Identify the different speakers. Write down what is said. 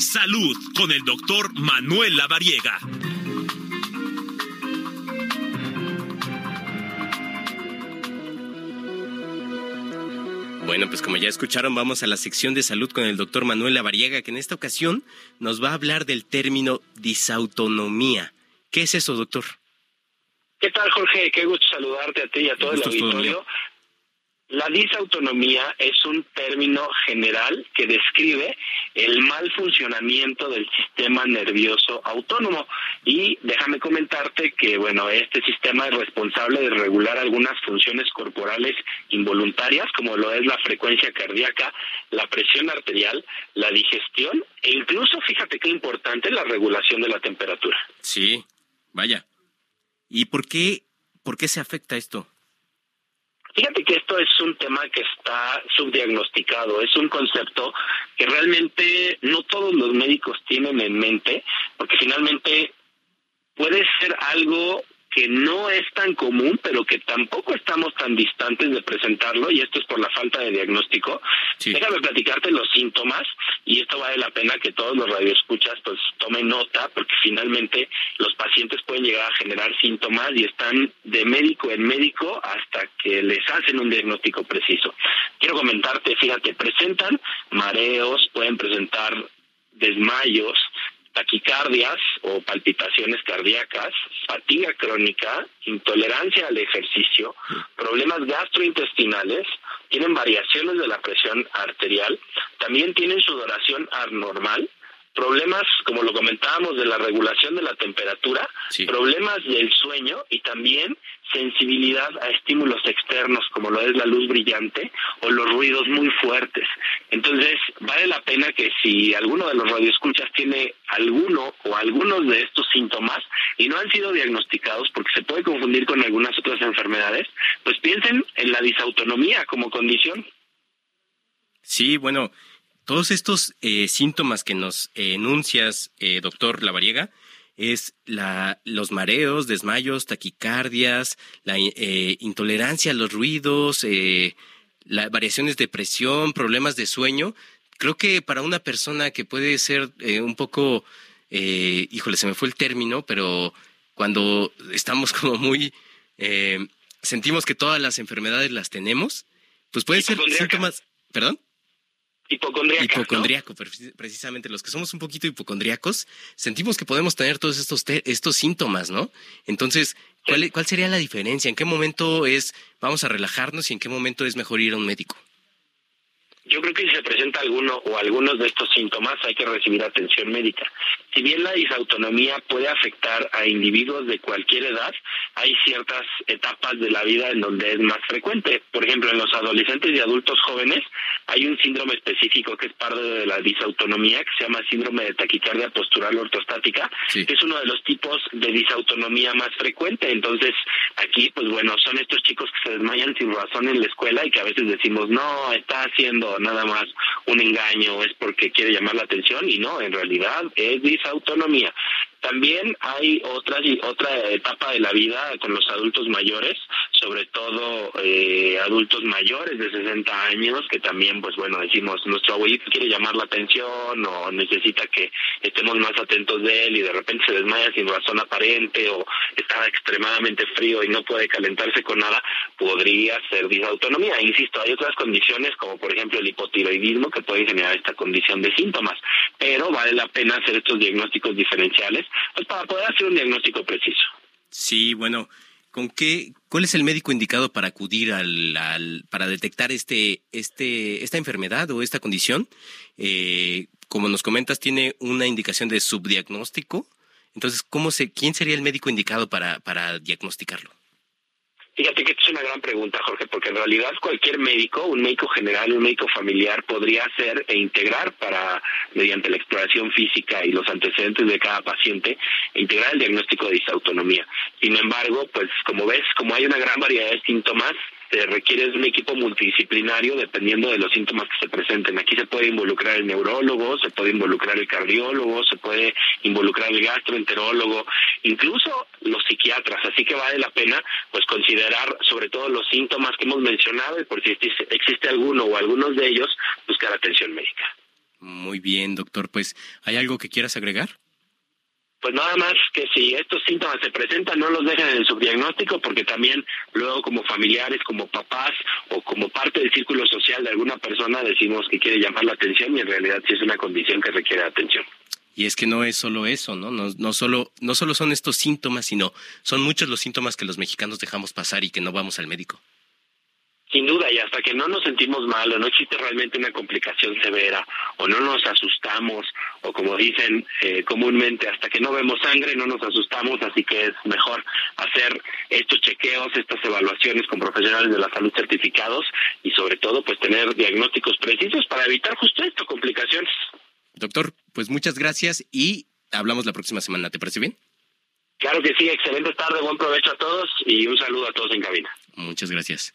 Speaker 1: Salud con el doctor Manuel Lavariega.
Speaker 2: Bueno, pues como ya escucharon, vamos a la sección de salud con el doctor Manuel Lavariega, que en esta ocasión nos va a hablar del término disautonomía. ¿Qué es eso, doctor?
Speaker 3: ¿Qué tal, Jorge? Qué gusto saludarte a ti y a todo el auditorio. La disautonomía es un término general que describe el mal funcionamiento del sistema nervioso autónomo. Y déjame comentarte que, bueno, este sistema es responsable de regular algunas funciones corporales involuntarias, como lo es la frecuencia cardíaca, la presión arterial, la digestión e incluso, fíjate qué importante, la regulación de la temperatura.
Speaker 2: Sí, vaya. ¿Y por qué, por qué se afecta esto?
Speaker 3: Fíjate que esto es un tema que está subdiagnosticado, es un concepto que realmente no todos los médicos tienen en mente, porque finalmente puede ser algo que no es tan común, pero que tampoco estamos tan distantes de presentarlo, y esto es por la falta de diagnóstico. Déjame platicarte los síntomas, y esto vale la pena que todos los radioescuchas pues tomen nota, porque finalmente los pacientes pueden llegar a generar síntomas y están de médico en médico hasta que les hacen un diagnóstico preciso. Quiero comentarte, fíjate, presentan mareos, pueden presentar desmayos, taquicardias o palpitaciones cardíacas, fatiga crónica, intolerancia al ejercicio, problemas gastrointestinales, tienen variaciones de la presión arterial, también tienen sudoración anormal, problemas, como lo comentábamos, de la regulación de la temperatura, problemas del sueño y también sensibilidad a estímulos externos como lo es la luz brillante o los ruidos muy fuertes. Entonces, vale la pena que si alguno de los radioescuchas tiene alguno o algunos de estos síntomas y no han sido diagnosticados porque se puede confundir con algunas otras enfermedades, pues piensen en la disautonomía como condición.
Speaker 2: Sí, bueno, todos estos eh, síntomas que nos enuncias, eh, doctor Lavariega, es la, los mareos, desmayos, taquicardias, la eh, intolerancia a los ruidos, eh, las variaciones de presión, problemas de sueño. Creo que para una persona que puede ser eh, un poco, eh, híjole, se me fue el término, pero cuando estamos como muy, sentimos que todas las enfermedades las tenemos, pues puede ser síntomas, perdón.
Speaker 3: Hipocondríaco,
Speaker 2: precisamente los que somos un poquito hipocondriacos, sentimos que podemos tener todos estos, estos síntomas, ¿no? Entonces, ¿cuál, ¿cuál sería la diferencia? ¿En qué momento es vamos a relajarnos y en qué momento es mejor ir a un médico?
Speaker 3: Yo creo que si se presenta alguno o algunos de estos síntomas hay que recibir atención médica. Si bien la disautonomía puede afectar a individuos de cualquier edad, hay ciertas etapas de la vida en donde es más frecuente. Por ejemplo, en los adolescentes y adultos jóvenes hay un síndrome específico que es parte de la disautonomía que se llama síndrome de taquicardia postural ortostática, que es uno de los tipos de disautonomía más frecuente. Entonces, aquí, pues bueno, son estos chicos que se desmayan sin razón en la escuela y que a veces decimos, no, está haciendo nada más un engaño, es porque quiere llamar la atención y no, en realidad es disautonomía. También hay otra, otra etapa de la vida con los adultos mayores, sobre todo eh, adultos mayores de 60 años, que también, pues bueno, decimos, nuestro abuelito quiere llamar la atención o necesita que estemos más atentos de él y de repente se desmaya sin razón aparente o está extremadamente frío y no puede calentarse con nada, podría ser disautonomía. Insisto, hay otras condiciones como por ejemplo el hipotiroidismo que pueden generar esta condición de síntomas, pero vale la pena hacer estos diagnósticos diferenciales pues para poder hacer un diagnóstico preciso.
Speaker 2: Sí, bueno, ¿con qué, cuál es el médico indicado para acudir al, para detectar este, este, esta enfermedad o esta condición? Eh, como nos comentas, tiene una indicación de subdiagnóstico. Entonces, ¿cómo se, ¿quién sería el médico indicado para, para diagnosticarlo?
Speaker 3: Fíjate que esta es una gran pregunta, Jorge, porque en realidad cualquier médico, un médico general, un médico familiar, podría hacer e integrar para, mediante la exploración física y los antecedentes de cada paciente, integrar el diagnóstico de disautonomía. Sin embargo, pues como ves, como hay una gran variedad de síntomas, se requiere un equipo multidisciplinario dependiendo de los síntomas que se presenten. Aquí se puede involucrar el neurólogo, se puede involucrar el cardiólogo, se puede involucrar el gastroenterólogo, incluso los psiquiatras. Así que vale la pena pues considerar sobre todo los síntomas que hemos mencionado y por si existe alguno o algunos de ellos, buscar atención médica.
Speaker 2: Muy bien, doctor. Pues, ¿hay algo que quieras agregar?
Speaker 3: Pues nada más que si estos síntomas se presentan, no los dejen en el subdiagnóstico, porque también luego como familiares, como papás o como parte del círculo social de alguna persona decimos que quiere llamar la atención y en realidad sí es una condición que requiere atención.
Speaker 2: Y es que no es solo eso, ¿no? No, no, solo, no solo son estos síntomas, sino son muchos los síntomas que los mexicanos dejamos pasar y que no vamos al médico.
Speaker 3: Sin duda, y hasta que no nos sentimos mal o no existe realmente una complicación severa o no nos asustamos o como dicen eh, comúnmente, hasta que no vemos sangre no nos asustamos, así que es mejor hacer estos chequeos, estas evaluaciones con profesionales de la salud certificados y sobre todo pues tener diagnósticos precisos para evitar justo esto, complicaciones.
Speaker 2: Doctor, pues muchas gracias y hablamos la próxima semana, ¿te parece bien?
Speaker 3: Claro que sí, excelente tarde, buen provecho a todos y un saludo a todos en cabina.
Speaker 2: Muchas gracias.